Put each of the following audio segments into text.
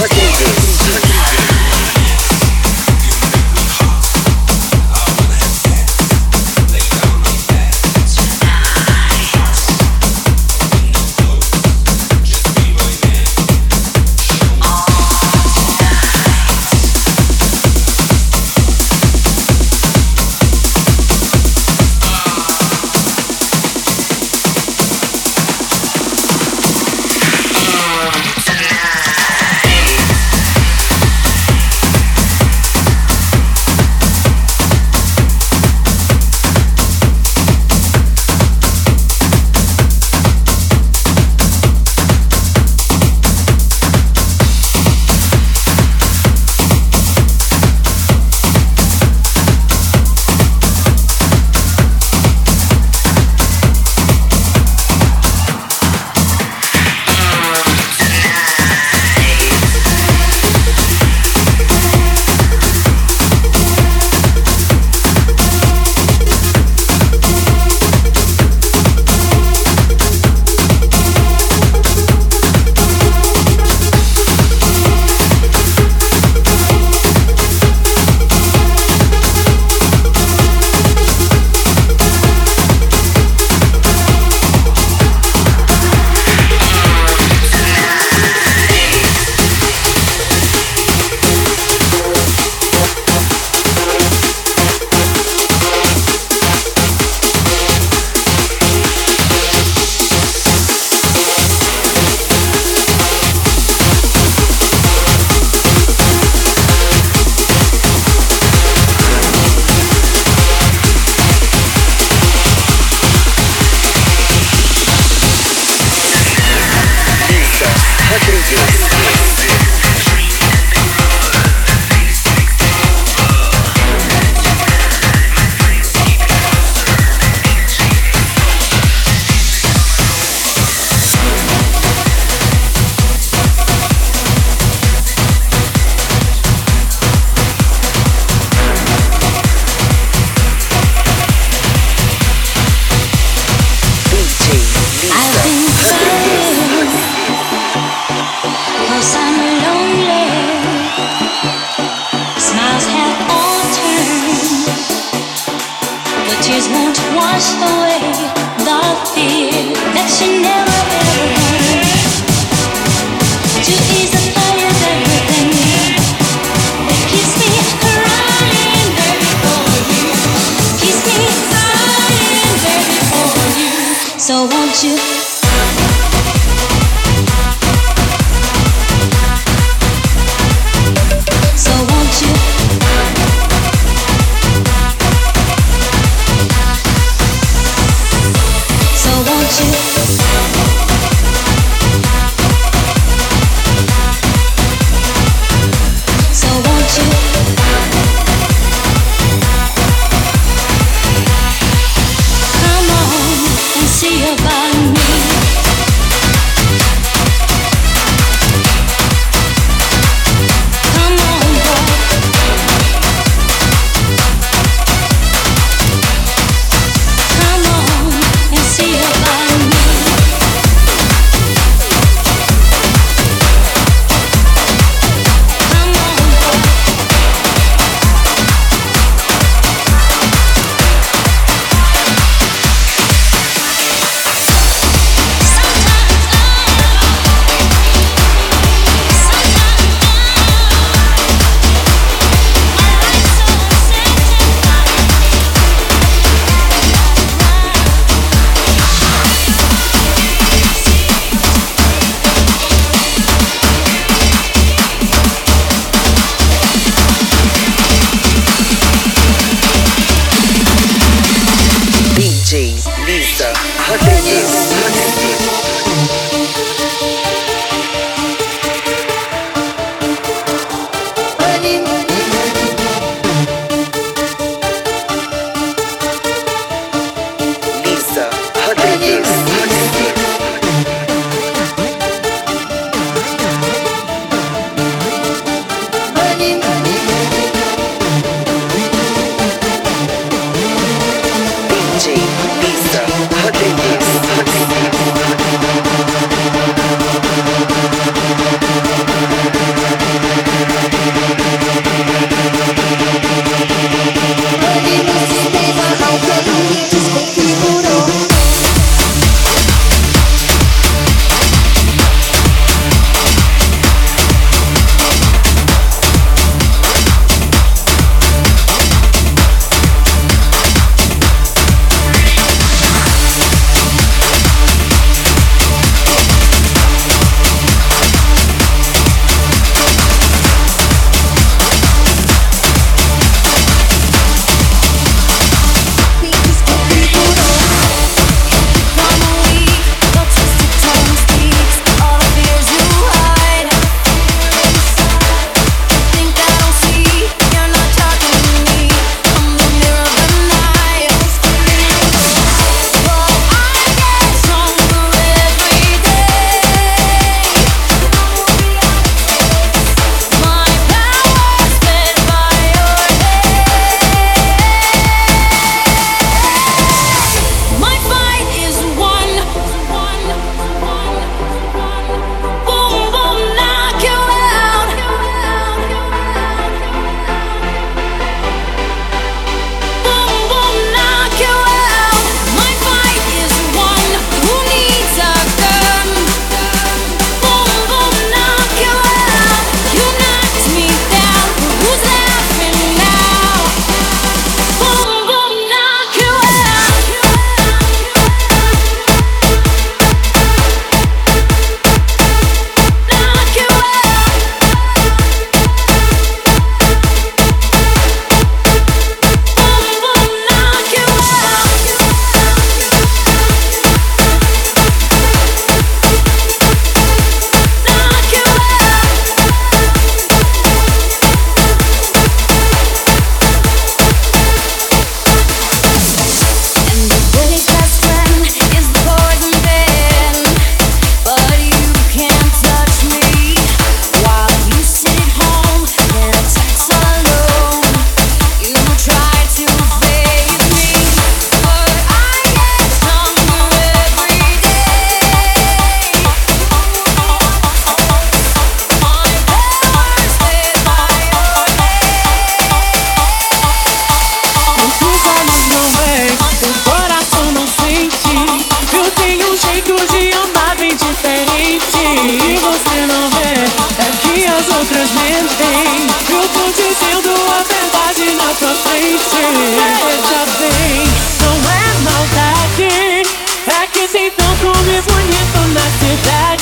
What can you do?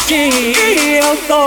きっと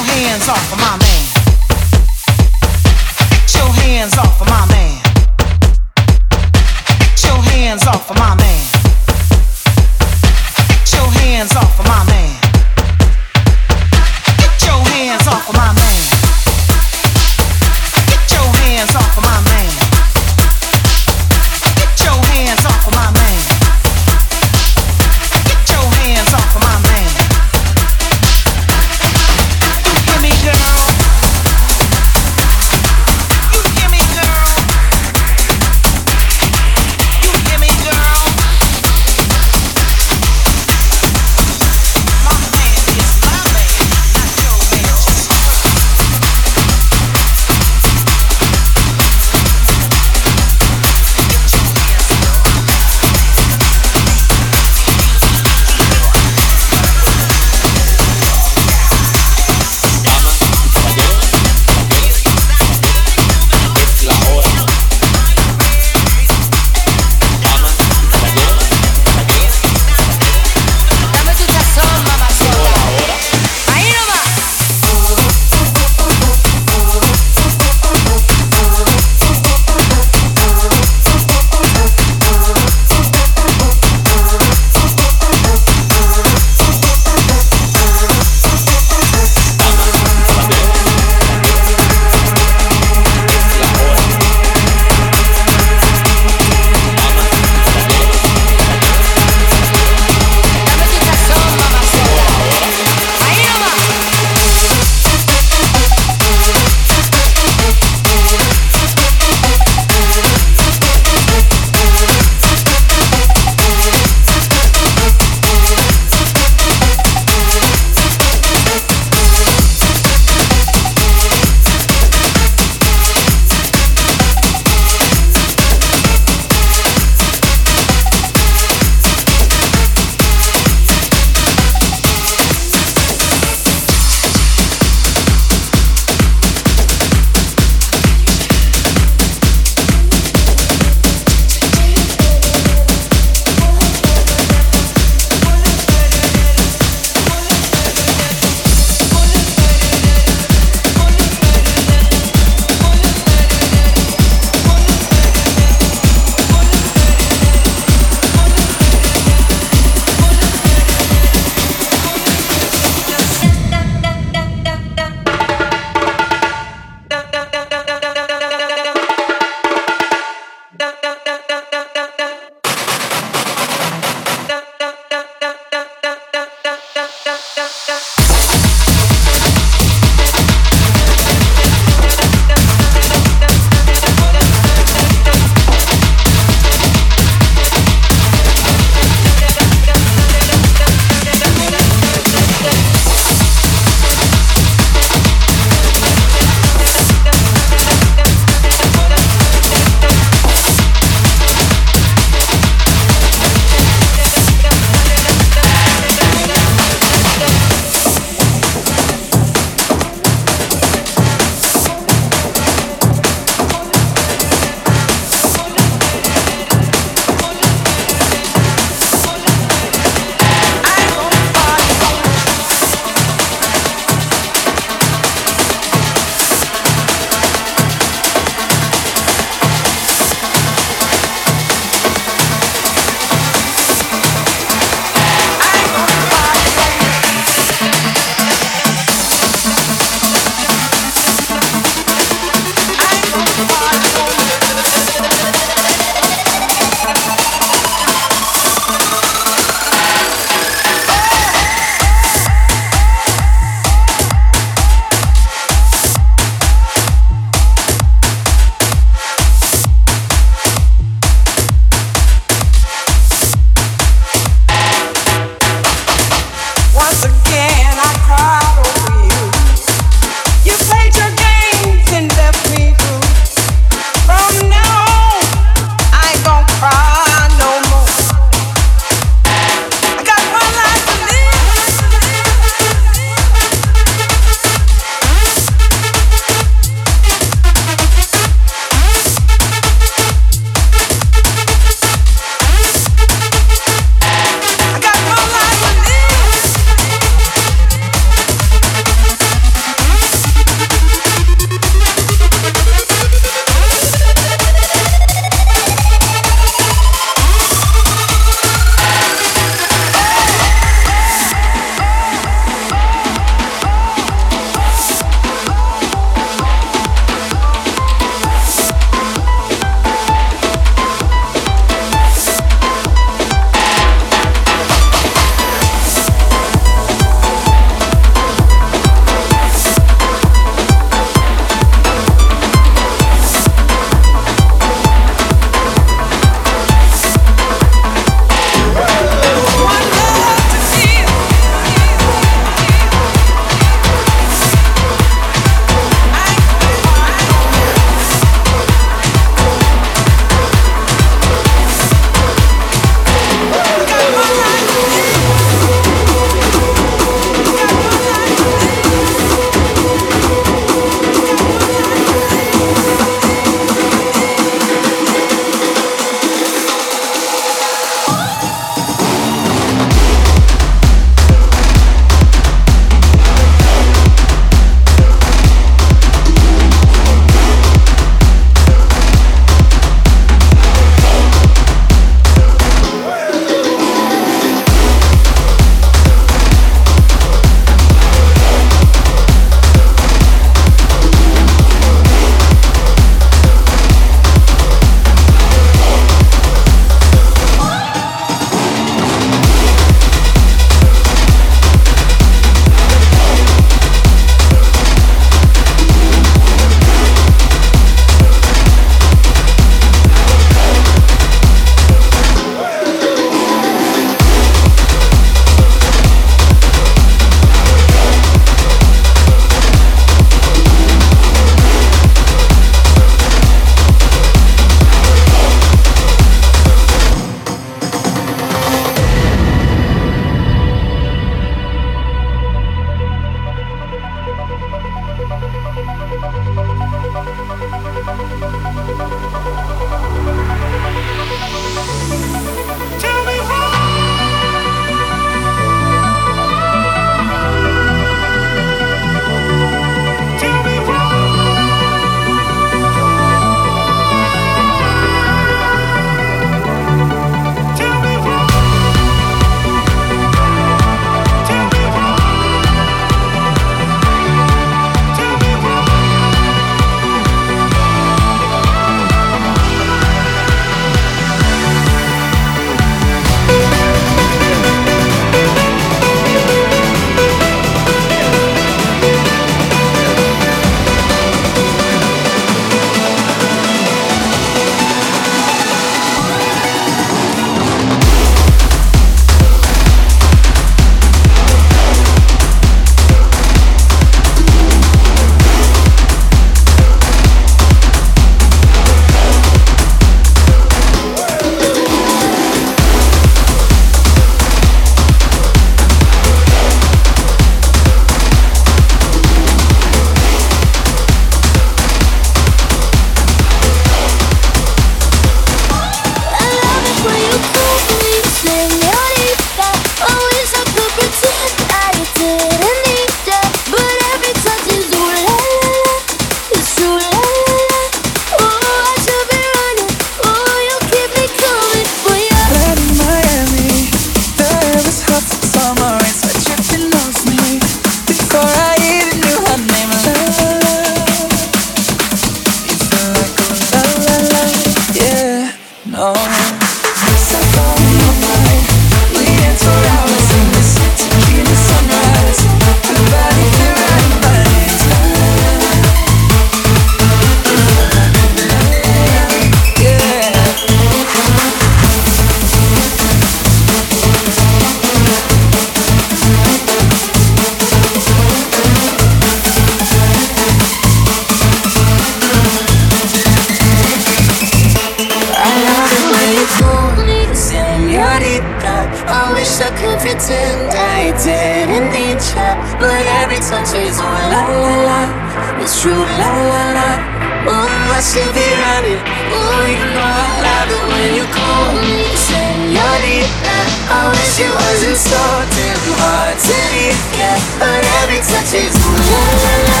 But every touch is ooh la la la,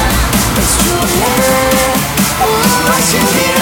it's true la la la. Ooh, I should be.